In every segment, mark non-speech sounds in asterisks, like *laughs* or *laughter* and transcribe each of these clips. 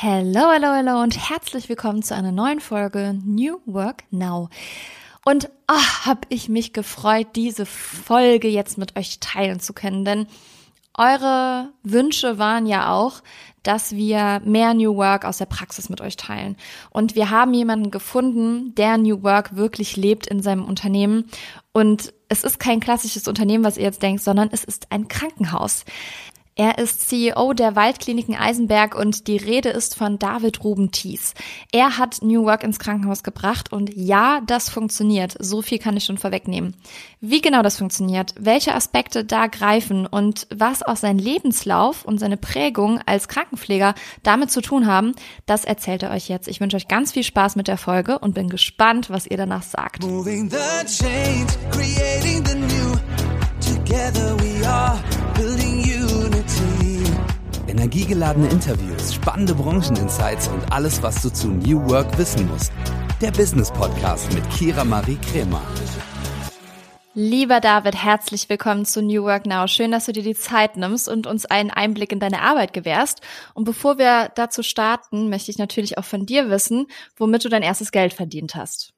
Hello, hello, hello und herzlich willkommen zu einer neuen Folge New Work Now. Und ach, habe ich mich gefreut, diese Folge jetzt mit euch teilen zu können, denn eure Wünsche waren ja auch, dass wir mehr New Work aus der Praxis mit euch teilen. Und wir haben jemanden gefunden, der New Work wirklich lebt in seinem Unternehmen. Und es ist kein klassisches Unternehmen, was ihr jetzt denkt, sondern es ist ein Krankenhaus. Er ist CEO der Waldkliniken Eisenberg und die Rede ist von David Ruben Thies. Er hat New Work ins Krankenhaus gebracht und ja, das funktioniert. So viel kann ich schon vorwegnehmen. Wie genau das funktioniert, welche Aspekte da greifen und was auch sein Lebenslauf und seine Prägung als Krankenpfleger damit zu tun haben, das erzählt er euch jetzt. Ich wünsche euch ganz viel Spaß mit der Folge und bin gespannt, was ihr danach sagt. Moving the change, creating the new. Together we are Energiegeladene Interviews, spannende Brancheninsights und alles, was du zu New Work wissen musst. Der Business Podcast mit Kira Marie Kremer. Lieber David, herzlich willkommen zu New Work Now. Schön, dass du dir die Zeit nimmst und uns einen Einblick in deine Arbeit gewährst. Und bevor wir dazu starten, möchte ich natürlich auch von dir wissen, womit du dein erstes Geld verdient hast.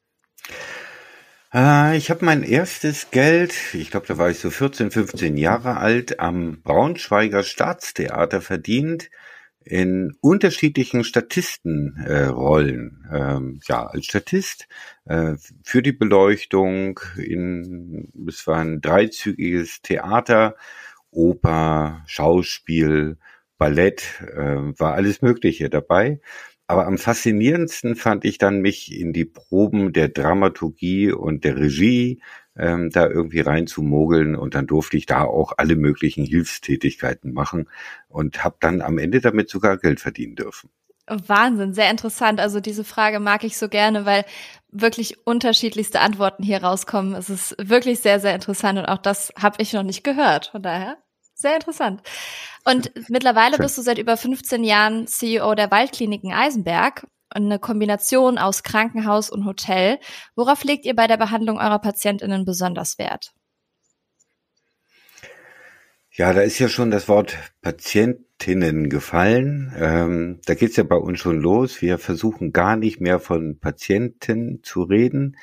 Äh, ich habe mein erstes Geld, ich glaube, da war ich so 14, 15 Jahre alt, am Braunschweiger Staatstheater verdient in unterschiedlichen Statistenrollen. Äh, ähm, ja, als Statist äh, für die Beleuchtung. In, es war ein dreizügiges Theater, Oper, Schauspiel, Ballett, äh, war alles Mögliche dabei. Aber am faszinierendsten fand ich dann mich in die Proben der Dramaturgie und der Regie ähm, da irgendwie reinzumogeln und dann durfte ich da auch alle möglichen Hilfstätigkeiten machen und habe dann am Ende damit sogar Geld verdienen dürfen. Wahnsinn, sehr interessant. Also diese Frage mag ich so gerne, weil wirklich unterschiedlichste Antworten hier rauskommen. Es ist wirklich sehr, sehr interessant und auch das habe ich noch nicht gehört. Von daher sehr interessant. Und mittlerweile bist du seit über 15 Jahren CEO der Waldkliniken Eisenberg. Eine Kombination aus Krankenhaus und Hotel. Worauf legt ihr bei der Behandlung eurer PatientInnen besonders Wert? Ja, da ist ja schon das Wort Patientinnen gefallen. Ähm, da geht's ja bei uns schon los. Wir versuchen gar nicht mehr von Patienten zu reden,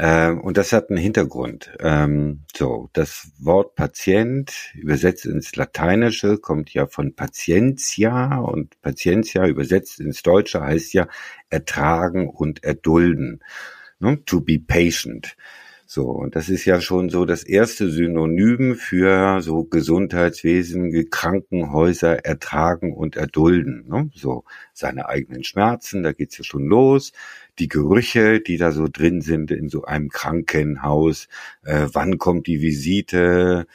ähm, und das hat einen Hintergrund. Ähm, so, das Wort Patient übersetzt ins Lateinische kommt ja von Patientia und Patientia übersetzt ins Deutsche heißt ja ertragen und erdulden. Ne? To be patient. So, und das ist ja schon so das erste Synonym für so Gesundheitswesen, Krankenhäuser ertragen und erdulden. Ne? So, seine eigenen Schmerzen, da geht's ja schon los die Gerüche, die da so drin sind in so einem Krankenhaus, äh, wann kommt die Visite,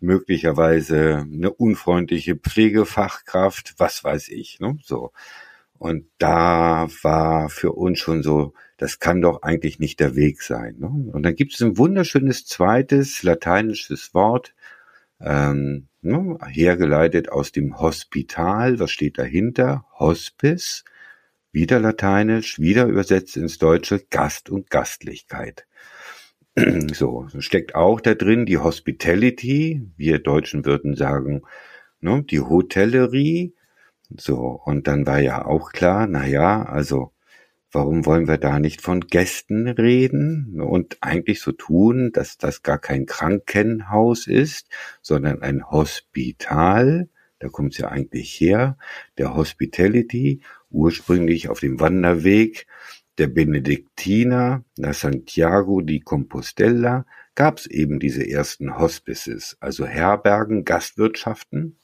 möglicherweise eine unfreundliche Pflegefachkraft, was weiß ich, ne? so. Und da war für uns schon so, das kann doch eigentlich nicht der Weg sein. Ne? Und dann gibt es ein wunderschönes zweites lateinisches Wort, ähm, ne, hergeleitet aus dem Hospital. Was steht dahinter? Hospice wieder lateinisch, wieder übersetzt ins Deutsche Gast und Gastlichkeit. *clears throat* So, steckt auch da drin die Hospitality, wir Deutschen würden sagen, ne, die Hotellerie. So, und dann war ja auch klar, na ja, also, warum wollen wir da nicht von Gästen reden? Und eigentlich so tun, dass das gar kein Krankenhaus ist, sondern ein Hospital, da kommt es ja eigentlich her, der Hospitality ursprünglich auf dem Wanderweg der Benediktiner nach Santiago di Compostela gab es eben diese ersten Hospices, also Herbergen, Gastwirtschaften,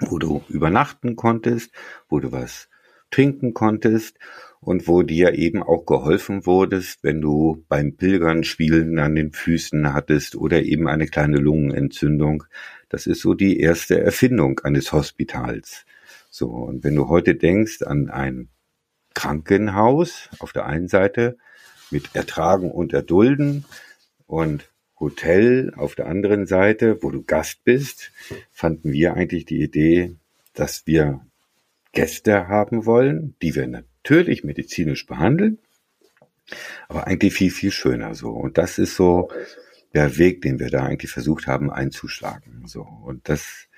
wo du übernachten konntest, wo du was trinken konntest und wo dir eben auch geholfen wurdest, wenn du beim Pilgern Spielen an den Füßen hattest oder eben eine kleine Lungenentzündung. Das ist so die erste Erfindung eines Hospitals. So, und wenn du heute denkst an ein Krankenhaus auf der einen Seite mit Ertragen und Erdulden und Hotel auf der anderen Seite, wo du Gast bist, fanden wir eigentlich die Idee, dass wir Gäste haben wollen, die wir natürlich medizinisch behandeln, aber eigentlich viel, viel schöner so. Und das ist so der Weg, den wir da eigentlich versucht haben einzuschlagen. So. Und das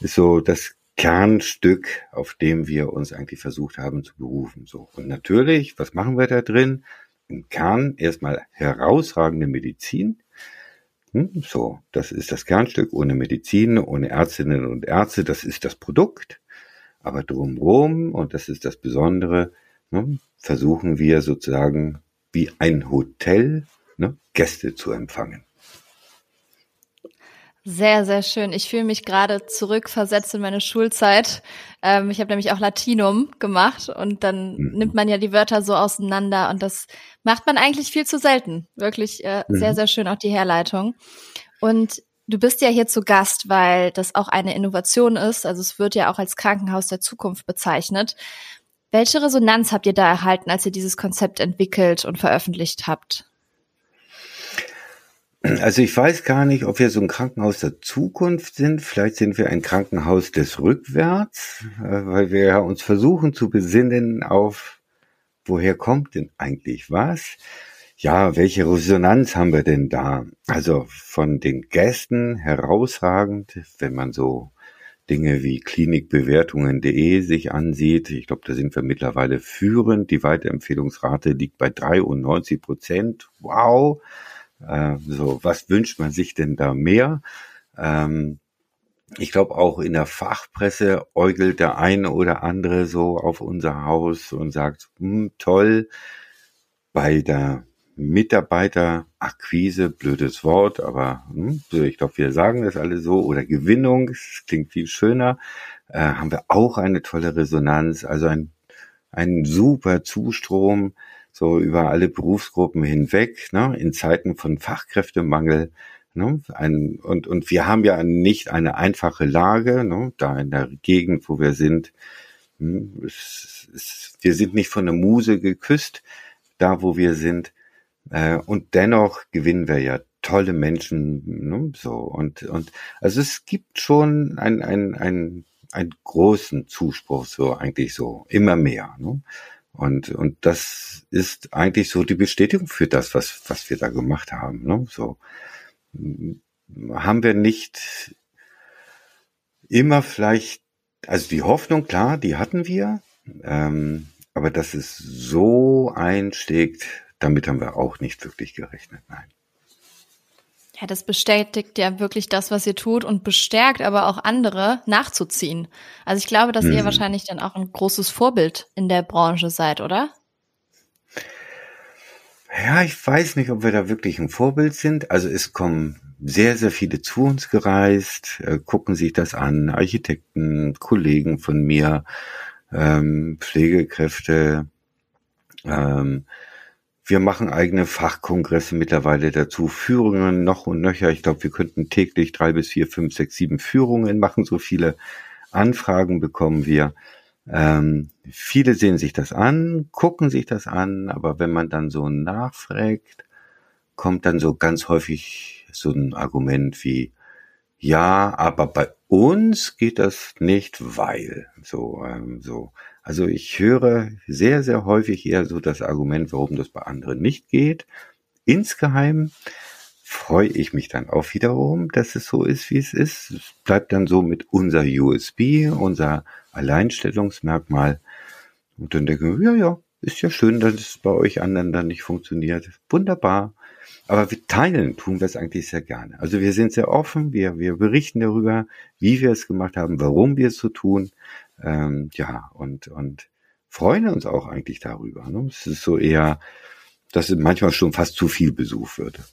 ist so das Kernstück, auf dem wir uns eigentlich versucht haben zu berufen. So. Und natürlich, was machen wir da drin? Im Kern erstmal herausragende Medizin. Hm, so, das ist das Kernstück. Ohne Medizin, ohne Ärztinnen und Ärzte, das ist das Produkt. Aber drumherum, und das ist das Besondere, ne, versuchen wir sozusagen wie ein Hotel ne, Gäste zu empfangen. Sehr, sehr schön. Ich fühle mich gerade zurückversetzt in meine Schulzeit. Ähm, ich habe nämlich auch Latinum gemacht und dann mhm. nimmt man ja die Wörter so auseinander und das macht man eigentlich viel zu selten. Wirklich äh, mhm. sehr, sehr schön auch die Herleitung. Und du bist ja hier zu Gast, weil das auch eine Innovation ist. Also es wird ja auch als Krankenhaus der Zukunft bezeichnet. Welche Resonanz habt ihr da erhalten, als ihr dieses Konzept entwickelt und veröffentlicht habt? Also ich weiß gar nicht, ob wir so ein Krankenhaus der Zukunft sind. Vielleicht sind wir ein Krankenhaus des Rückwärts, äh, weil wir uns versuchen zu besinnen auf, woher kommt denn eigentlich was? Ja, welche Resonanz haben wir denn da? Also von den Gästen herausragend, wenn man so Dinge wie klinikbewertungen.de sich ansieht. Ich glaube, da sind wir mittlerweile führend. Die Weiterempfehlungsrate liegt bei 93 Prozent. Wow. Äh, so, was wünscht man sich denn da mehr? Ähm, ich glaube, auch in der Fachpresse äugelt der eine oder andere so auf unser Haus und sagt, hm, toll, bei der Mitarbeiterakquise, blödes Wort, aber hm, ich glaube, wir sagen das alle so, oder Gewinnung, klingt viel schöner, äh, haben wir auch eine tolle Resonanz, also ein, ein super Zustrom, so über alle Berufsgruppen hinweg, ne, in Zeiten von Fachkräftemangel. Ne, ein, und, und wir haben ja nicht eine einfache Lage, ne, da in der Gegend, wo wir sind. Hm, es, es, wir sind nicht von der Muse geküsst, da wo wir sind. Äh, und dennoch gewinnen wir ja tolle Menschen, ne, so und und also es gibt schon ein ein ein einen großen Zuspruch so eigentlich so immer mehr. Ne? Und, und das ist eigentlich so die Bestätigung für das, was, was wir da gemacht haben. Ne? So haben wir nicht immer vielleicht, also die Hoffnung, klar, die hatten wir, ähm, aber dass es so einschlägt, damit haben wir auch nicht wirklich gerechnet, nein. Ja, das bestätigt ja wirklich das, was ihr tut und bestärkt aber auch andere nachzuziehen. Also ich glaube, dass mhm. ihr wahrscheinlich dann auch ein großes Vorbild in der Branche seid, oder? Ja, ich weiß nicht, ob wir da wirklich ein Vorbild sind. Also es kommen sehr, sehr viele zu uns gereist, äh, gucken sich das an, Architekten, Kollegen von mir, ähm, Pflegekräfte, ähm, wir machen eigene Fachkongresse mittlerweile dazu, Führungen noch und nöcher. Ich glaube, wir könnten täglich drei bis vier, fünf, sechs, sieben Führungen machen. So viele Anfragen bekommen wir. Ähm, viele sehen sich das an, gucken sich das an, aber wenn man dann so nachfragt, kommt dann so ganz häufig so ein Argument wie, ja, aber bei uns geht das nicht, weil so, ähm, so. Also ich höre sehr, sehr häufig eher so das Argument, warum das bei anderen nicht geht. Insgeheim freue ich mich dann auch wiederum, dass es so ist, wie es ist. Es bleibt dann so mit unser USB, unser Alleinstellungsmerkmal. Und dann denke ich, ja, ja, ist ja schön, dass es bei euch anderen dann nicht funktioniert. Wunderbar. Aber wir teilen, tun wir es eigentlich sehr gerne. Also wir sind sehr offen, wir, wir berichten darüber, wie wir es gemacht haben, warum wir es so tun. Ähm, ja, und, und freuen uns auch eigentlich darüber. Ne? Es ist so eher, dass manchmal schon fast zu viel Besuch würde.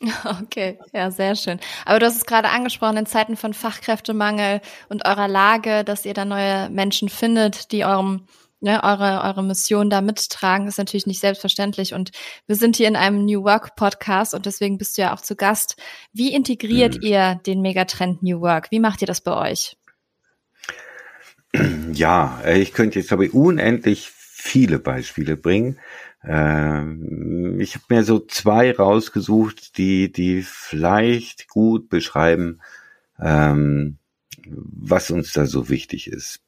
*laughs* Okay, ja, sehr schön. Aber du hast es gerade angesprochen, in Zeiten von Fachkräftemangel und eurer Lage, dass ihr da neue Menschen findet, die eurem, ne, eure, eure Mission da mittragen, ist natürlich nicht selbstverständlich. Und wir sind hier in einem New Work Podcast und deswegen bist du ja auch zu Gast. Wie integriert hm. ihr den Megatrend New Work? Wie macht ihr das bei euch? *clears throat* Ja, äh, ich könnte jetzt, ich, unendlich viele Beispiele bringen. Ähm, ich habe mir so zwei rausgesucht, die, die vielleicht gut beschreiben, ähm, was uns da so wichtig ist.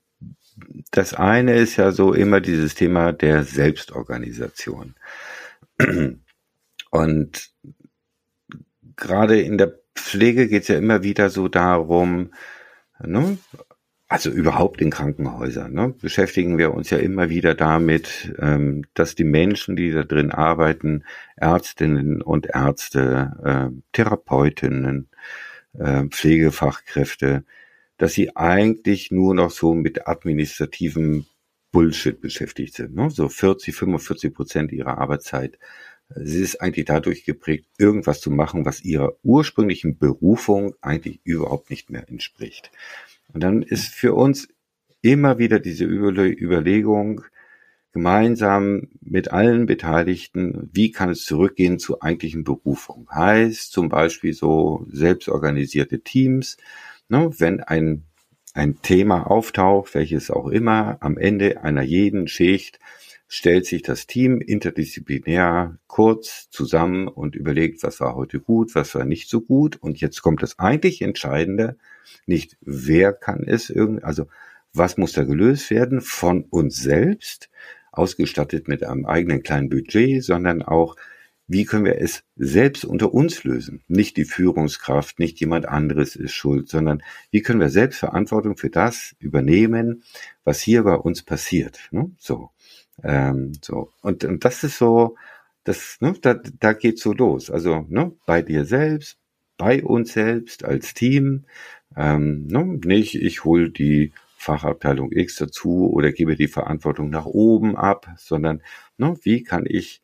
Das eine ist ja so immer dieses Thema der Selbstorganisation. *clears throat* Und gerade in der Pflege geht es ja immer wieder so darum, ne, also überhaupt in Krankenhäusern, ne, beschäftigen wir uns ja immer wieder damit, ähm, dass die Menschen, die da drin arbeiten, Ärztinnen und Ärzte, äh, Therapeutinnen, äh, Pflegefachkräfte, dass sie eigentlich nur noch so mit administrativem Bullshit beschäftigt sind. Ne? So 40, 45 Prozent ihrer Arbeitszeit. Sie ist eigentlich dadurch geprägt, irgendwas zu machen, was ihrer ursprünglichen Berufung eigentlich überhaupt nicht mehr entspricht. Und dann ist für uns immer wieder diese Überlegung, gemeinsam mit allen Beteiligten, wie kann es zurückgehen zu eigentlichen Berufung? Heißt zum Beispiel so selbstorganisierte Teams, ne, wenn ein, ein Thema auftaucht, welches auch immer, am Ende einer jeden Schicht stellt sich das Team interdisziplinär kurz zusammen und überlegt, was war heute gut, was war nicht so gut. Und jetzt kommt das eigentlich Entscheidende, nicht wer kann es irgendwie, also was muss da gelöst werden von uns selbst, ausgestattet mit einem eigenen kleinen Budget, sondern auch, wie können wir es selbst unter uns lösen? Nicht die Führungskraft, nicht jemand anderes ist schuld, sondern wie können wir selbst Verantwortung für das übernehmen, was hier bei uns passiert? Ne? So, ähm, so und, und das ist so, das, ne, da, da geht so los. Also ne, bei dir selbst, bei uns selbst als Team, ähm, ne, nicht ich hol die Fachabteilung X dazu oder gebe die Verantwortung nach oben ab, sondern ne, wie kann ich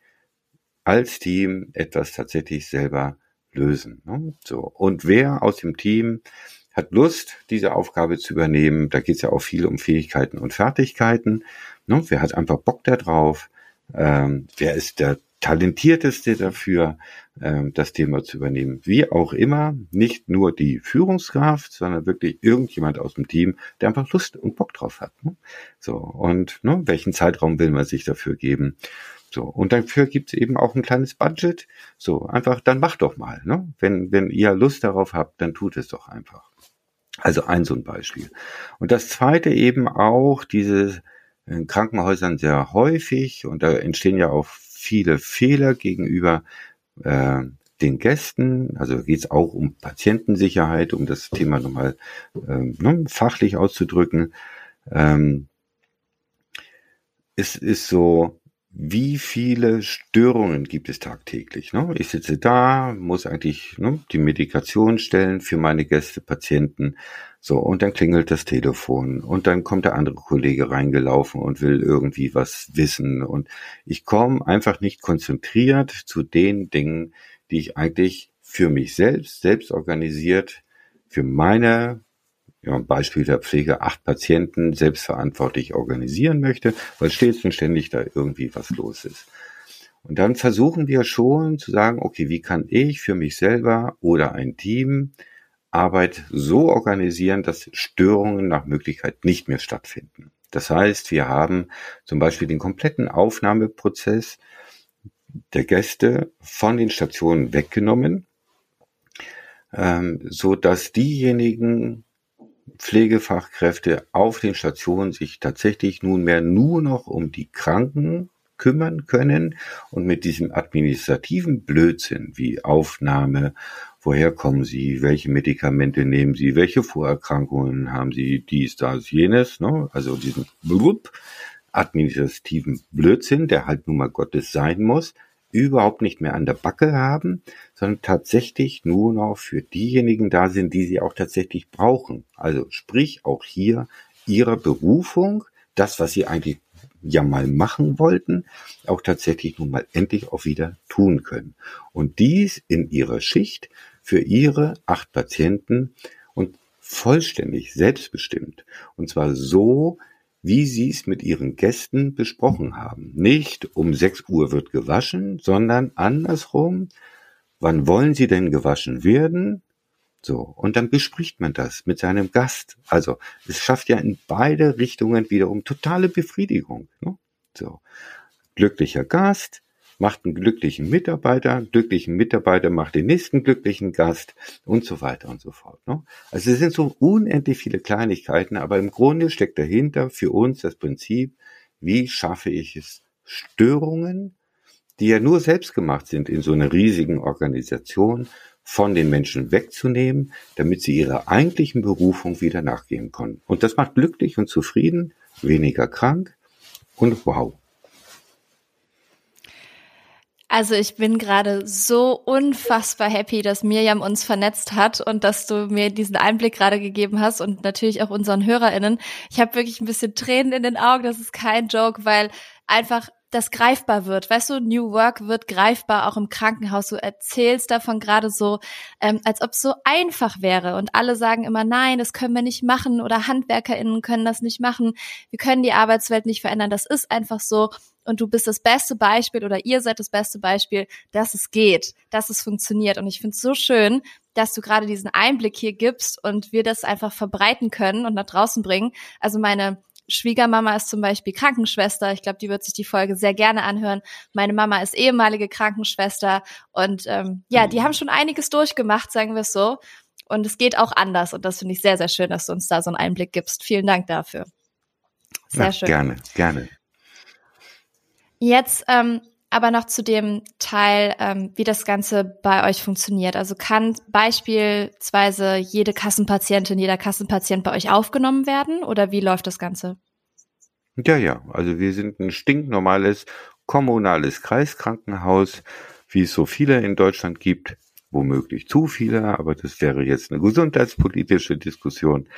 als Team etwas tatsächlich selber lösen. Ne? So und wer aus dem Team hat Lust, diese Aufgabe zu übernehmen? Da geht es ja auch viel um Fähigkeiten und Fertigkeiten. Ne? Wer hat einfach Bock da drauf? Ähm, wer ist der talentierteste dafür, ähm, das Thema zu übernehmen. Wie auch immer, nicht nur die Führungskraft, sondern wirklich irgendjemand aus dem Team, der einfach Lust und Bock drauf hat. Ne? So, und ne, welchen Zeitraum will man sich dafür geben? So, und dafür gibt's eben auch ein kleines Budget. So, einfach, dann macht doch mal. Ne? Wenn, wenn ihr Lust darauf habt, dann tut es doch einfach. Also ein so ein Beispiel. Und das zweite eben auch diese in Krankenhäusern sehr häufig und da entstehen ja auch viele Fehler gegenüber äh, den Gästen. Also geht es auch um Patientensicherheit, um das Thema nochmal ähm, ne, fachlich auszudrücken. Ähm, es ist so, wie viele Störungen gibt es tagtäglich? Ne? Ich sitze da, muss eigentlich ne, die Medikation stellen für meine Gäste, Patienten. So, und dann klingelt das Telefon und dann kommt der andere Kollege reingelaufen und will irgendwie was wissen. Und ich komme einfach nicht konzentriert zu den Dingen, die ich eigentlich für mich selbst, selbst organisiert, für meine ja, Beispiel der Pflege acht Patienten selbstverantwortlich organisieren möchte, weil stets und ständig da irgendwie was los ist. Und dann versuchen wir schon zu sagen, okay, wie kann ich für mich selber oder ein Team Arbeit so organisieren, dass Störungen nach Möglichkeit nicht mehr stattfinden. Das heißt, wir haben zum Beispiel den kompletten Aufnahmeprozess der Gäste von den Stationen weggenommen, ähm, so dass diejenigen Pflegefachkräfte auf den Stationen sich tatsächlich nunmehr nur noch um die Kranken kümmern können und mit diesem administrativen Blödsinn wie Aufnahme, woher kommen Sie, welche Medikamente nehmen Sie, welche Vorerkrankungen haben Sie, dies, das, jenes, ne? also diesen blub, administrativen Blödsinn, der halt nun mal Gottes sein muss, überhaupt nicht mehr an der Backe haben, sondern tatsächlich nur noch für diejenigen da sind, die sie auch tatsächlich brauchen. Also sprich auch hier ihre Berufung, das, was sie eigentlich ja mal machen wollten, auch tatsächlich nun mal endlich auch wieder tun können. Und dies in ihrer Schicht für ihre acht Patienten und vollständig selbstbestimmt. Und zwar so, wie Sie es mit Ihren Gästen besprochen haben. Nicht um 6 Uhr wird gewaschen, sondern andersrum. Wann wollen Sie denn gewaschen werden? So. Und dann bespricht man das mit seinem Gast. Also, es schafft ja in beide Richtungen wiederum totale Befriedigung. Ne? So. Glücklicher Gast, macht einen glücklichen Mitarbeiter, glücklichen Mitarbeiter macht den nächsten glücklichen Gast und so weiter und so fort. Ne? Also es sind so unendlich viele Kleinigkeiten, aber im Grunde steckt dahinter für uns das Prinzip, wie schaffe ich es, Störungen, die ja nur selbst gemacht sind in so einer riesigen Organisation, von den Menschen wegzunehmen, damit sie ihrer eigentlichen Berufung wieder nachgehen können. Und das macht glücklich und zufrieden, weniger krank und wow. Also ich bin gerade so unfassbar happy, dass Mirjam uns vernetzt hat und dass du mir diesen Einblick gerade gegeben hast und natürlich auch unseren HörerInnen. Ich habe wirklich ein bisschen Tränen in den Augen, das ist kein Joke, weil einfach das greifbar wird. Weißt du, New Work wird greifbar auch im Krankenhaus. Du erzählst davon gerade so, ähm, als ob es so einfach wäre. Und alle sagen immer, nein, das können wir nicht machen oder HandwerkerInnen können das nicht machen. Wir können die Arbeitswelt nicht verändern. Das ist einfach so. Und du bist das beste Beispiel oder ihr seid das beste Beispiel, dass es geht, dass es funktioniert. Und ich finde es so schön, dass du gerade diesen Einblick hier gibst und wir das einfach verbreiten können und nach draußen bringen. Also meine Schwiegermama ist zum Beispiel Krankenschwester. Ich glaube, die wird sich die Folge sehr gerne anhören. Meine Mama ist ehemalige Krankenschwester und ähm, ja, die haben schon einiges durchgemacht, sagen wir es so. Und es geht auch anders und das finde ich sehr, sehr schön, dass du uns da so einen Einblick gibst. Vielen Dank dafür. Sehr ja, schön. Gerne, gerne. Jetzt ähm, aber noch zu dem Teil, ähm, wie das Ganze bei euch funktioniert. Also kann beispielsweise jede Kassenpatientin, jeder Kassenpatient bei euch aufgenommen werden oder wie läuft das Ganze? Ja, ja. Also wir sind ein stinknormales kommunales Kreiskrankenhaus, wie es so viele in Deutschland gibt. Womöglich zu viele, aber das wäre jetzt eine gesundheitspolitische Diskussion.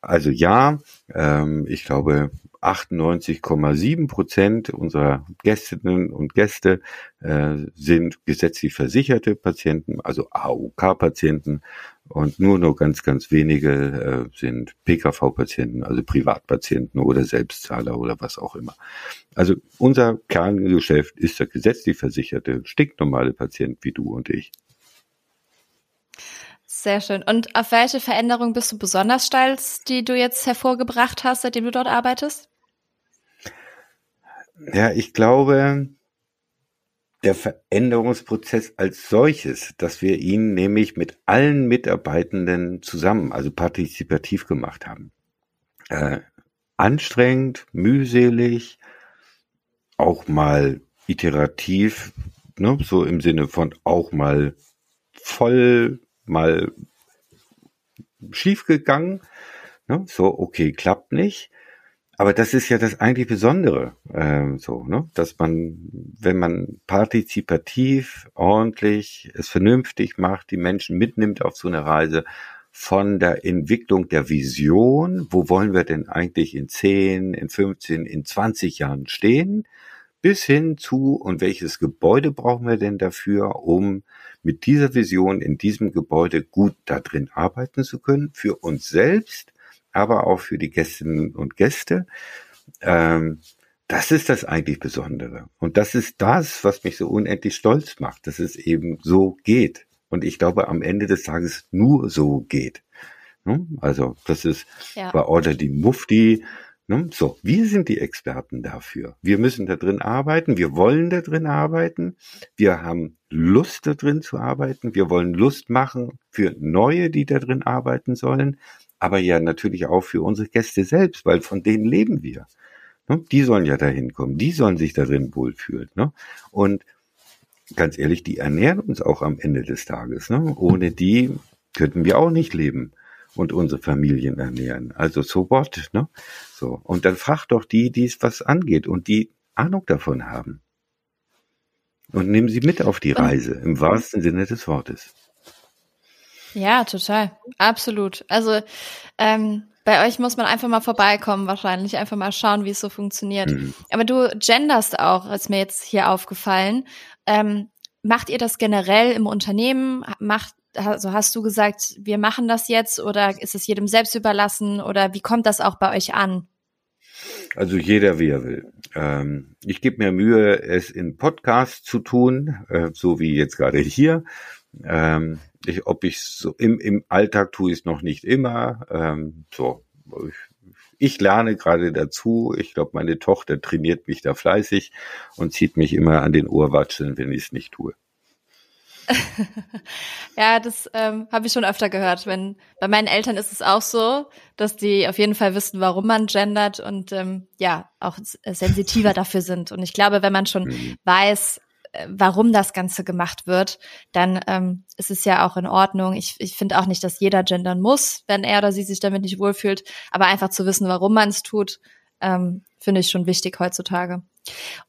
Also ja, ähm, ich glaube 98,7 Prozent unserer Gästinnen und Gäste äh, sind gesetzlich versicherte Patienten, also AOK-Patienten und nur noch ganz, ganz wenige äh, sind PKV-Patienten, also Privatpatienten oder Selbstzahler oder was auch immer. Also unser Kerngeschäft ist der gesetzlich versicherte, stinknormale Patient wie du und ich. Sehr schön. Und auf welche Veränderung bist du besonders stolz, die du jetzt hervorgebracht hast, seitdem du dort arbeitest? Ja, ich glaube, der Veränderungsprozess als solches, dass wir ihn nämlich mit allen Mitarbeitenden zusammen, also partizipativ gemacht haben. Äh, anstrengend, mühselig, auch mal iterativ, ne, so im Sinne von auch mal voll mal schief gegangen. Ne? So, okay, klappt nicht. Aber das ist ja das eigentlich Besondere, äh, so, ne? dass man, wenn man partizipativ, ordentlich, es vernünftig macht, die Menschen mitnimmt auf so eine Reise von der Entwicklung der Vision, wo wollen wir denn eigentlich in 10, in 15, in 20 Jahren stehen, bis hin zu, und welches Gebäude brauchen wir denn dafür, um mit dieser Vision in diesem Gebäude gut da drin arbeiten zu können, für uns selbst, aber auch für die Gästinnen und Gäste. Ähm, das ist das eigentlich Besondere. Und das ist das, was mich so unendlich stolz macht, dass es eben so geht. Und ich glaube, am Ende des Tages nur so geht. Ne? Also, das ist ja. bei Order die Mufti, Ne? So, wir sind die Experten dafür. Wir müssen da drin arbeiten, wir wollen da drin arbeiten, wir haben Lust da drin zu arbeiten, wir wollen Lust machen für Neue, die da drin arbeiten sollen, aber ja natürlich auch für unsere Gäste selbst, weil von denen leben wir. Ne? Die sollen ja dahin kommen, die sollen sich da drin wohlfühlen. Ne? Und ganz ehrlich, die ernähren uns auch am Ende des Tages. Ne? Ohne die könnten wir auch nicht leben und unsere Familien ernähren. Also so what, ne? So. Und dann frag doch die, die es was angeht und die Ahnung davon haben. Und nimm sie mit auf die Reise, im wahrsten Sinne des Wortes. Ja, total. Absolut. Also ähm, bei euch muss man einfach mal vorbeikommen, wahrscheinlich. Einfach mal schauen, wie es so funktioniert. Mhm. Aber du genderst auch, ist mir jetzt hier aufgefallen. Ähm, macht ihr das generell im Unternehmen? Macht, also hast du gesagt, wir machen das jetzt oder ist es jedem selbst überlassen oder wie kommt das auch bei euch an? Also jeder, wie er will. Ähm, ich gebe mir Mühe, es in Podcasts zu tun, äh, so wie jetzt gerade hier. Ähm, ich, ob ich so im, im Alltag tue ich es noch nicht immer. Ähm, so, ich, ich lerne gerade dazu. Ich glaube, meine Tochter trainiert mich da fleißig und zieht mich immer an den Ohrwatscheln, wenn ich es nicht tue. *laughs* ja, das ähm, habe ich schon öfter gehört. Wenn bei meinen Eltern ist es auch so, dass die auf jeden Fall wissen, warum man gendert und ähm, ja auch sensitiver dafür sind. Und ich glaube, wenn man schon mhm. weiß, warum das Ganze gemacht wird, dann ähm, ist es ja auch in Ordnung. Ich, ich finde auch nicht, dass jeder gendern muss, wenn er oder sie sich damit nicht wohlfühlt, aber einfach zu wissen, warum man es tut, ähm, finde ich schon wichtig heutzutage.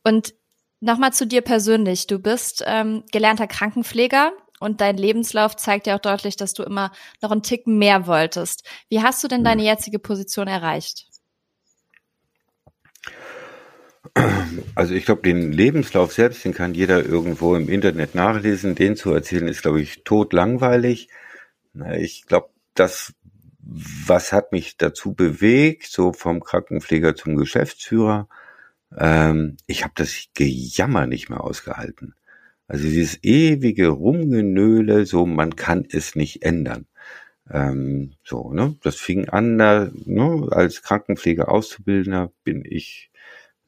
Und nochmal zu dir persönlich. Du bist ähm, gelernter Krankenpfleger und dein Lebenslauf zeigt ja auch deutlich, dass du immer noch einen Tick mehr wolltest. Wie hast du denn deine jetzige Position erreicht? Also ich glaube, den Lebenslauf selbst, den kann jeder irgendwo im Internet nachlesen. Den zu erzählen ist, glaube ich, totlangweilig. Ich glaube, das, was hat mich dazu bewegt, so vom Krankenpfleger zum Geschäftsführer, ähm, ich habe das Gejammer nicht mehr ausgehalten. Also dieses ewige Rumgenöle, so man kann es nicht ändern. Ähm, so, ne? Das fing an, da, ne, als Krankenpfleger Auszubildender bin ich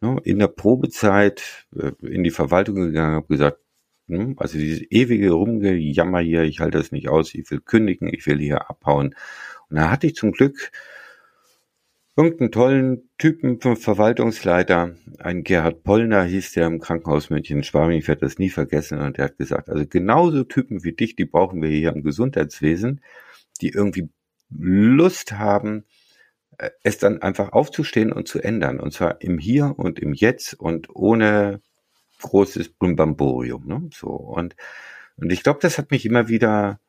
ne, in der Probezeit äh, in die Verwaltung gegangen, habe gesagt, ne, also dieses ewige Rumgejammer hier, ich halte das nicht aus, ich will kündigen, ich will hier abhauen. Und da hatte ich zum Glück irgendeinen tollen Typen Verwaltungsleiter, ein Gerhard Pollner hieß der im Krankenhaus München Schwabing, ich werde das nie vergessen, und der hat gesagt, also genauso Typen wie dich, die brauchen wir hier im Gesundheitswesen, die irgendwie Lust haben, äh, es dann einfach aufzustehen und zu ändern, und zwar im Hier und im Jetzt und ohne großes Brimbamborium, ne? so, und, und ich glaube, das hat mich immer wieder,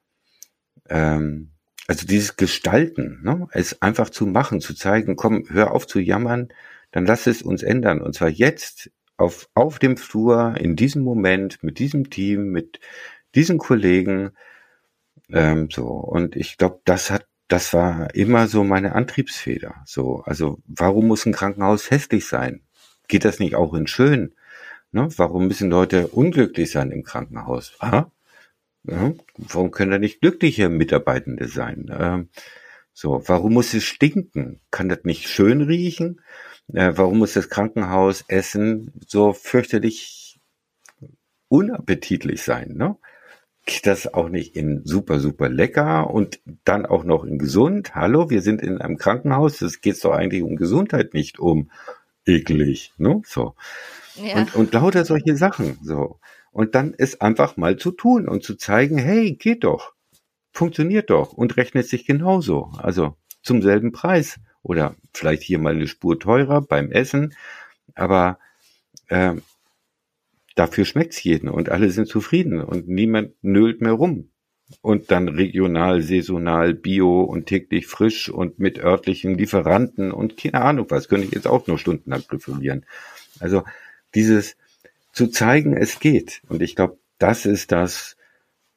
ähm, also dieses Gestalten, ne, es einfach zu machen, zu zeigen, komm, hör auf zu jammern, dann lass es uns ändern. Und zwar jetzt auf, auf dem Flur, in diesem Moment, mit diesem Team, mit diesen Kollegen. Ähm, so, und ich glaube, das hat, das war immer so meine Antriebsfeder. So, also warum muss ein Krankenhaus hässlich sein? Geht das nicht auch in schön? Ne? Warum müssen Leute unglücklich sein im Krankenhaus? Aha. Ja, warum können da nicht glückliche Mitarbeitende sein? Ähm, so, warum muss es stinken? Kann das nicht schön riechen? Äh, warum muss das Krankenhaus Essen so fürchterlich unappetitlich sein? Ne? Geht das auch nicht in super, super lecker und dann auch noch in gesund? Hallo, wir sind in einem Krankenhaus, das geht doch eigentlich um Gesundheit, nicht um eklig. Ne? So. Ja. Und, und lauter solche Sachen. So. Und dann ist einfach mal zu tun und zu zeigen, hey, geht doch, funktioniert doch und rechnet sich genauso. Also zum selben Preis oder vielleicht hier mal eine Spur teurer beim Essen, aber äh, dafür schmeckt's jeden und alle sind zufrieden und niemand nölt mehr rum. Und dann regional, saisonal, bio und täglich frisch und mit örtlichen Lieferanten und keine Ahnung was, könnte ich jetzt auch nur stundenlang präferieren. Also dieses, zu zeigen, es geht. Und ich glaube, das ist das,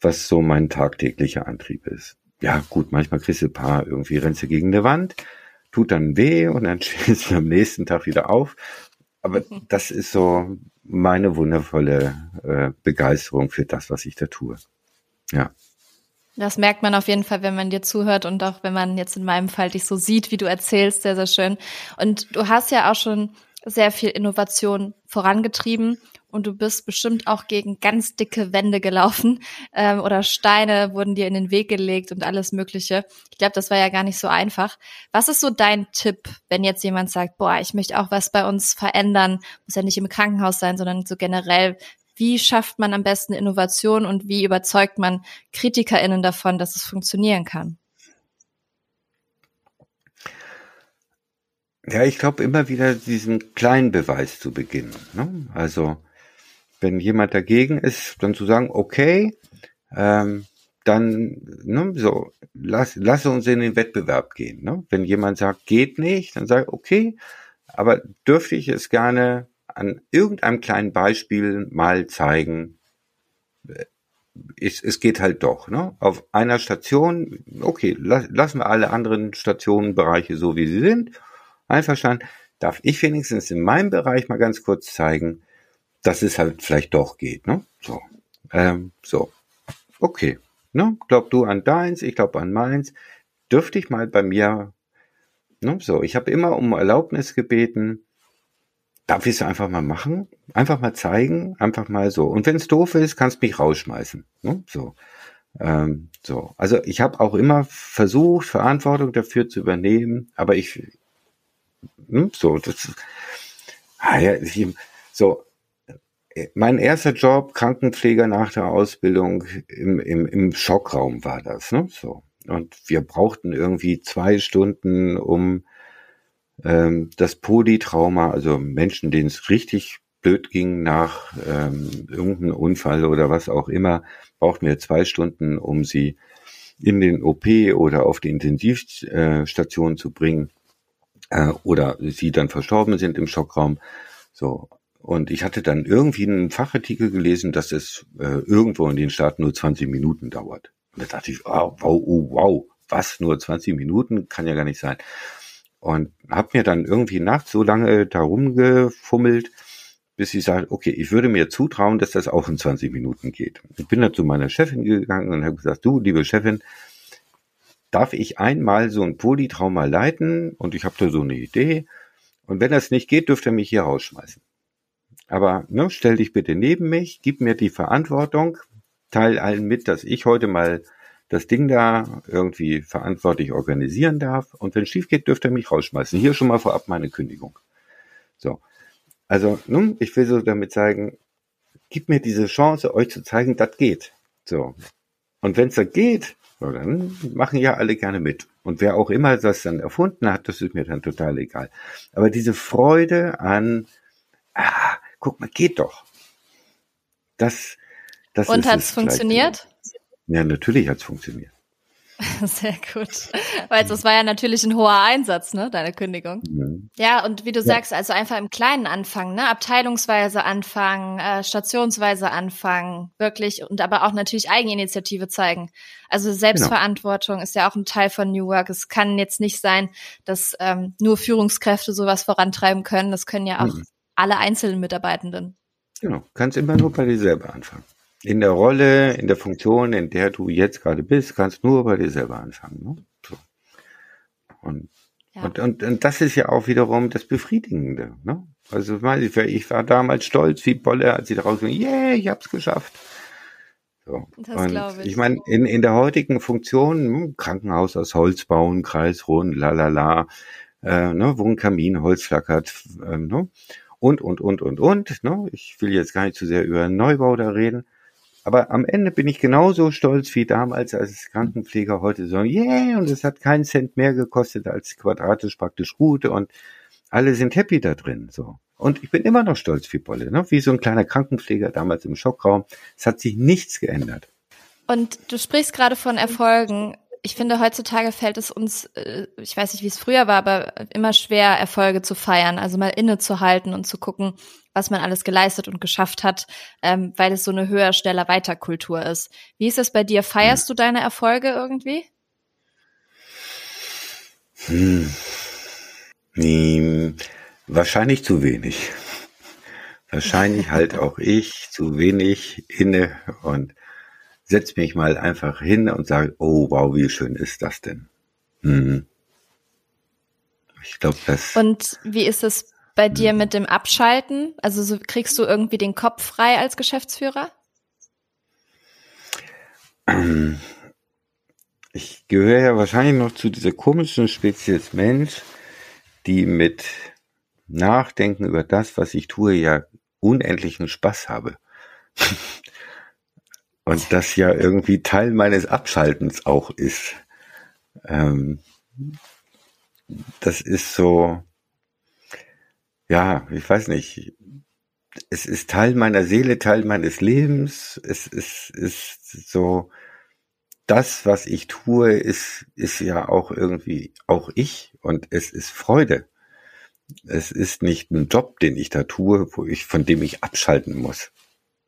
was so mein tagtäglicher Antrieb ist. Ja, gut, manchmal kriegst du ein paar, irgendwie rennst du gegen eine Wand, tut dann weh und dann *laughs* stehst du am nächsten Tag wieder auf. Aber das ist so meine wundervolle äh, Begeisterung für das, was ich da tue. Ja. Das merkt man auf jeden Fall, wenn man dir zuhört und auch wenn man jetzt in meinem Fall dich so sieht, wie du erzählst, sehr, sehr schön. Und du hast ja auch schon sehr viel Innovation vorangetrieben und du bist bestimmt auch gegen ganz dicke Wände gelaufen *laughs* ähm, oder Steine wurden dir in den Weg gelegt und alles Mögliche. Ich glaube, das war ja gar nicht so einfach. Was ist so dein Tipp, wenn jetzt jemand sagt, boah, ich möchte auch was bei uns verändern, muss ja nicht im Krankenhaus sein, sondern so generell. Wie schafft man am besten Innovation und wie überzeugt man KritikerInnen davon, dass es funktionieren kann? Ja, ich glaube immer wieder diesen kleinen Beweis zu beginnen. Ne? Also wenn jemand dagegen ist, dann zu sagen, okay, ähm, dann ne, so, lass, lass uns in den Wettbewerb gehen. Ne? Wenn jemand sagt, geht nicht, dann sage ich, okay, aber dürfte ich es gerne an irgendeinem kleinen Beispiel mal zeigen, es, es geht halt doch. Ne? Auf einer Station, okay, lass, lassen wir alle anderen Stationenbereiche so, wie sie sind. Einverstanden. Darf ich wenigstens in meinem Bereich mal ganz kurz zeigen, dass es halt vielleicht doch geht, ne? So. Ähm, so. Okay. Ne? Glaub du an deins, ich glaube an meins. Dürfte ich mal bei mir, ne? So, ich habe immer um Erlaubnis gebeten. Darf ich es einfach mal machen? Einfach mal zeigen, einfach mal so. Und wenn es doof ist, kannst mich rausschmeißen. Ne? So. Ähm, so. Also ich habe auch immer versucht, Verantwortung dafür zu übernehmen, aber ich, hm, so, das, ah so, mein erster Job, Krankenpfleger nach der Ausbildung, im, im, im Schockraum war das, ne? So. Und wir brauchten irgendwie zwei Stunden, um ähm, das Polytrauma, also Menschen, denen es richtig blöd ging nach ähm, irgendeinem Unfall oder was auch immer, brauchten wir zwei Stunden, um sie in den OP oder auf die Intensivstation zu bringen äh, oder sie dann verstorben sind im Schockraum. So. Und ich hatte dann irgendwie einen Fachartikel gelesen, dass es äh, irgendwo in den Staaten nur 20 Minuten dauert. Und da dachte ich, oh, wow, oh, wow, was, nur 20 Minuten? Kann ja gar nicht sein. Und habe mir dann irgendwie nachts so lange da rumgefummelt, bis ich sage, okay, ich würde mir zutrauen, dass das auch in 20 Minuten geht. Ich bin dann zu meiner Chefin gegangen und habe gesagt, du, liebe Chefin, darf ich einmal so ein Polytrauma leiten? Und ich habe da so eine Idee. Und wenn das nicht geht, dürft ihr mich hier rausschmeißen. Aber ne, stell dich bitte neben mich, gib mir die Verantwortung, teil allen mit, dass ich heute mal das Ding da irgendwie verantwortlich organisieren darf. Und wenn schief geht, dürft ihr mich rausschmeißen. Hier schon mal vorab meine Kündigung. So. Also, nun, ich will so damit sagen, gib mir diese Chance, euch zu zeigen, das geht. So. Und wenn es da geht, so, dann machen ja alle gerne mit. Und wer auch immer das dann erfunden hat, das ist mir dann total egal. Aber diese Freude an, ah, guck mal, geht doch. Das, das Und hat es funktioniert? Ja, natürlich hat es funktioniert. *laughs* Sehr gut. Weil das war ja natürlich ein hoher Einsatz, ne, deine Kündigung. Mhm. Ja, und wie du ja. sagst, also einfach im Kleinen anfangen, ne, abteilungsweise anfangen, äh, stationsweise anfangen, wirklich und aber auch natürlich Eigeninitiative zeigen. Also Selbstverantwortung genau. ist ja auch ein Teil von New Work. Es kann jetzt nicht sein, dass ähm, nur Führungskräfte sowas vorantreiben können. Das können ja auch mhm. alle einzelnen Mitarbeitenden. Genau, kannst immer nur bei dir selber anfangen in der Rolle, in der Funktion, in der du jetzt gerade bist, kannst nur bei dir selber anfangen. Ne? So. Und, ja. und, und, und das ist ja auch wiederum das Befriedigende. Ne? Also ich, war damals stolz wie Bolle, als ich da rausging, yeah, ich hab's geschafft. So. Das und ich. ich meine, in, in der heutigen Funktion, hm, Krankenhaus aus Holz bauen, kreisrund, la la la, äh, ne, wo ein Kamin Holz flackert, äh, ne? und, und, und, und, und. Ne? Ich will jetzt gar nicht zu sehr über Neubau da reden. Aber am Ende bin ich genauso stolz wie damals als Krankenpfleger heute so, yeah, und es hat keinen Cent mehr gekostet als quadratisch praktisch gut und alle sind happy da drin, so. Und ich bin immer noch stolz wie Bolle, ne? wie so ein kleiner Krankenpfleger damals im Schockraum. Es hat sich nichts geändert. Und du sprichst gerade von Erfolgen ich finde, heutzutage fällt es uns, äh, ich weiß nicht, wie es früher war, aber immer schwer, Erfolge zu feiern, also mal innezuhalten und zu gucken, was man alles geleistet und geschafft hat, ähm, weil es so eine höher, schneller, weiter Kultur ist. Wie ist es bei dir? Feierst du deine Erfolge irgendwie? Hm. hm. Wahrscheinlich zu wenig. Wahrscheinlich halt *laughs* auch ich zu wenig inne und setze mich mal einfach hin und sage, oh wow, wie schön ist das denn? Hm. Ich glaube, das. Und wie ist es bei dir hm. mit dem Abschalten? Also so kriegst du irgendwie den Kopf frei als Geschäftsführer? Ich gehöre ja wahrscheinlich noch zu dieser komischen Spezies Mensch, die mit Nachdenken über das, was ich tue, ja unendlichen Spaß habe. Und das ja irgendwie Teil meines Abschaltens auch ist. Ähm, das ist so, ja, ich weiß nicht. Es ist Teil meiner Seele, Teil meines Lebens. Es ist, ist so, das, was ich tue, ist, ist ja auch irgendwie auch ich und es ist Freude. Es ist nicht ein Job, den ich da tue, wo ich, von dem ich abschalten muss.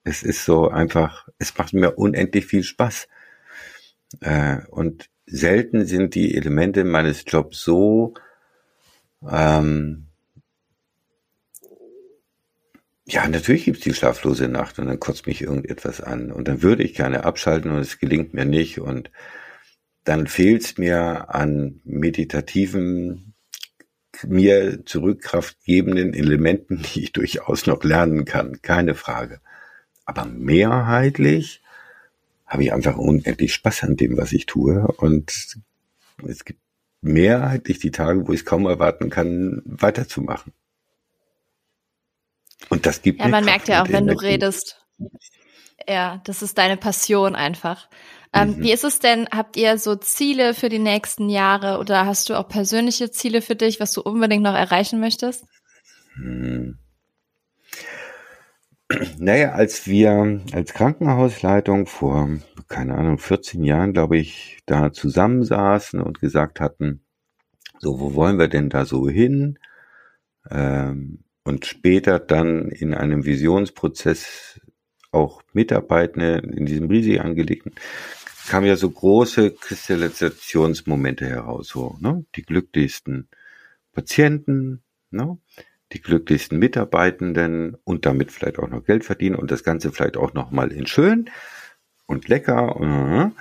Es ist so einfach, es macht mir unendlich viel Spaß. Äh, und selten sind die Elemente meines Jobs so, ähm, ja, natürlich gibt's die schlaflose Nacht und dann kotzt mich irgendetwas an und dann würde ich gerne abschalten und es gelingt mir nicht und dann fehlt's mir an meditativen, mir zurückkraftgebenden Elementen, *laughs* die ich durchaus noch lernen kann, keine Frage. Aber mehrheitlich habe ich einfach unendlich Spaß an dem, was ich tue. Und es gibt mehrheitlich die Tage, wo ich es kaum erwarten kann, weiterzumachen. Und das gibt Ja, man merkt ja auch, wenn du redest. Ja, das ist deine Passion einfach. Ähm, mhm. Wie ist es denn? Habt ihr so Ziele für die nächsten Jahre oder hast du auch persönliche Ziele für dich, was du unbedingt noch erreichen möchtest? Hm. Naja, als wir als Krankenhausleitung vor, keine Ahnung, 14 Jahren, glaube ich, da zusammensaßen und gesagt hatten, so, wo wollen wir denn da so hin? Ähm, und später dann in einem Visionsprozess auch Mitarbeitende in diesem riesig angelegten, kamen ja so große Kristallisationsmomente heraus, so, ne? Die glücklichsten Patienten, ne? Die glücklichsten Mitarbeitenden und damit vielleicht auch noch Geld verdienen und das Ganze vielleicht auch noch mal in schön und lecker. Und,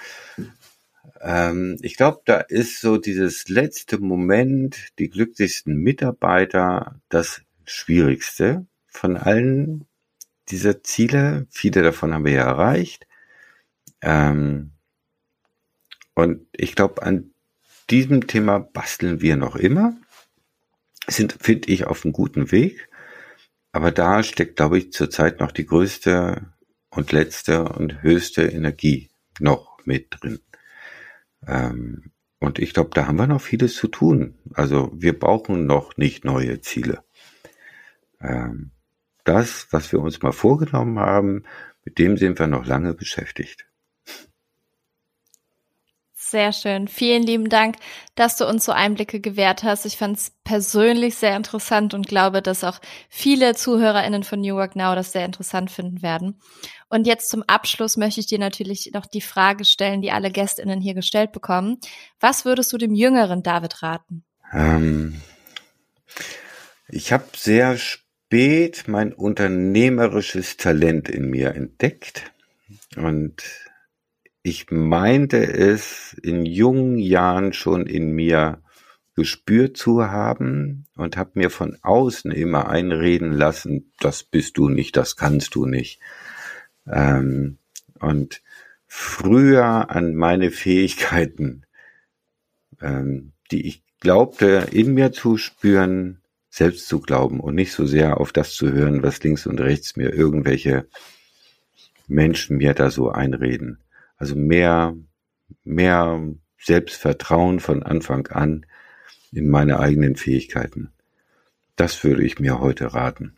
ähm, ich glaube, da ist so dieses letzte Moment, die glücklichsten Mitarbeiter, das Schwierigste von allen dieser Ziele. Viele davon haben wir ja erreicht. Ähm, und ich glaube, an diesem Thema basteln wir noch immer. Sind, finde ich, auf einem guten Weg. Aber da steckt, glaube ich, zurzeit noch die größte und letzte und höchste Energie noch mit drin. Ähm, und ich glaube, da haben wir noch vieles zu tun. Also wir brauchen noch nicht neue Ziele. Ähm, das, was wir uns mal vorgenommen haben, mit dem sind wir noch lange beschäftigt. Sehr schön. Vielen lieben Dank, dass du uns so Einblicke gewährt hast. Ich fand es persönlich sehr interessant und glaube, dass auch viele ZuhörerInnen von New Work Now das sehr interessant finden werden. Und jetzt zum Abschluss möchte ich dir natürlich noch die Frage stellen, die alle GästInnen hier gestellt bekommen. Was würdest du dem jüngeren David raten? Ähm, ich habe sehr spät mein unternehmerisches Talent in mir entdeckt und ich meinte es in jungen Jahren schon in mir gespürt zu haben und habe mir von außen immer einreden lassen, das bist du nicht, das kannst du nicht. Ähm, und früher an meine Fähigkeiten, ähm, die ich glaubte in mir zu spüren, selbst zu glauben und nicht so sehr auf das zu hören, was links und rechts mir irgendwelche Menschen mir da so einreden. Also mehr, mehr Selbstvertrauen von Anfang an in meine eigenen Fähigkeiten. Das würde ich mir heute raten.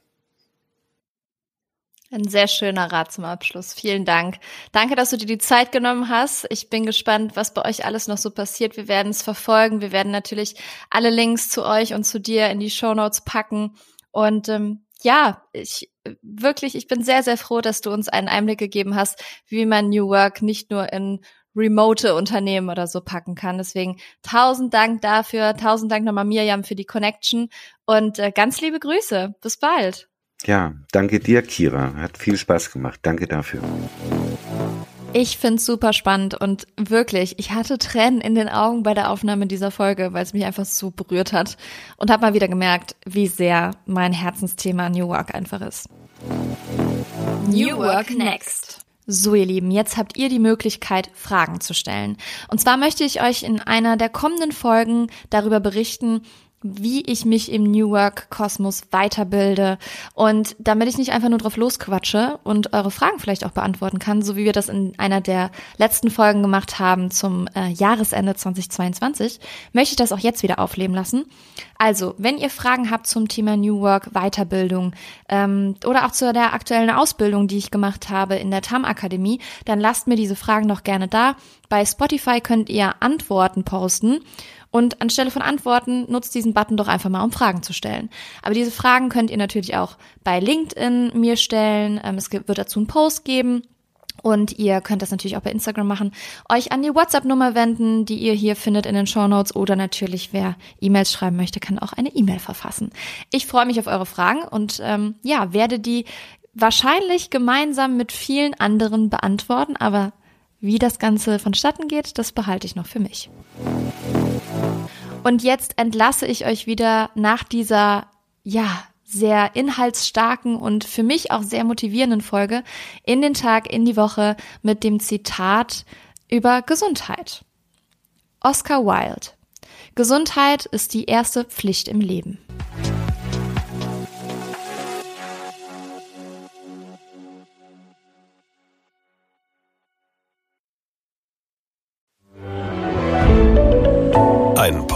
Ein sehr schöner Rat zum Abschluss. Vielen Dank. Danke, dass du dir die Zeit genommen hast. Ich bin gespannt, was bei euch alles noch so passiert. Wir werden es verfolgen. Wir werden natürlich alle Links zu euch und zu dir in die Show Notes packen. Und ähm, ja, ich wirklich, ich bin sehr, sehr froh, dass du uns einen Einblick gegeben hast, wie man New Work nicht nur in remote Unternehmen oder so packen kann. Deswegen tausend Dank dafür, tausend Dank nochmal Mirjam für die Connection und äh, ganz liebe Grüße. Bis bald. Ja, danke dir, Kira. Hat viel Spaß gemacht. Danke dafür. Ich find's super spannend und wirklich, ich hatte Tränen in den Augen bei der Aufnahme dieser Folge, weil es mich einfach so berührt hat und habe mal wieder gemerkt, wie sehr mein Herzensthema New Work einfach ist. New Work Next. So, ihr Lieben, jetzt habt ihr die Möglichkeit, Fragen zu stellen. Und zwar möchte ich euch in einer der kommenden Folgen darüber berichten, wie ich mich im New Work Kosmos weiterbilde und damit ich nicht einfach nur drauf losquatsche und eure Fragen vielleicht auch beantworten kann, so wie wir das in einer der letzten Folgen gemacht haben zum äh, Jahresende 2022, möchte ich das auch jetzt wieder aufleben lassen. Also, wenn ihr Fragen habt zum Thema New Work Weiterbildung ähm, oder auch zu der aktuellen Ausbildung, die ich gemacht habe in der TAM Akademie, dann lasst mir diese Fragen doch gerne da. Bei Spotify könnt ihr Antworten posten und anstelle von Antworten nutzt diesen Button doch einfach mal, um Fragen zu stellen. Aber diese Fragen könnt ihr natürlich auch bei LinkedIn mir stellen. Ähm, es wird dazu einen Post geben. Und ihr könnt das natürlich auch bei Instagram machen, euch an die WhatsApp-Nummer wenden, die ihr hier findet in den Show Notes oder natürlich, wer E-Mails schreiben möchte, kann auch eine E-Mail verfassen. Ich freue mich auf eure Fragen und ähm, ja, werde die wahrscheinlich gemeinsam mit vielen anderen beantworten, aber wie das Ganze vonstatten geht, das behalte ich noch für mich. Und jetzt entlasse ich euch wieder nach dieser, ja, sehr inhaltsstarken und für mich auch sehr motivierenden Folge in den Tag, in die Woche mit dem Zitat über Gesundheit. Oscar Wilde. Gesundheit ist die erste Pflicht im Leben.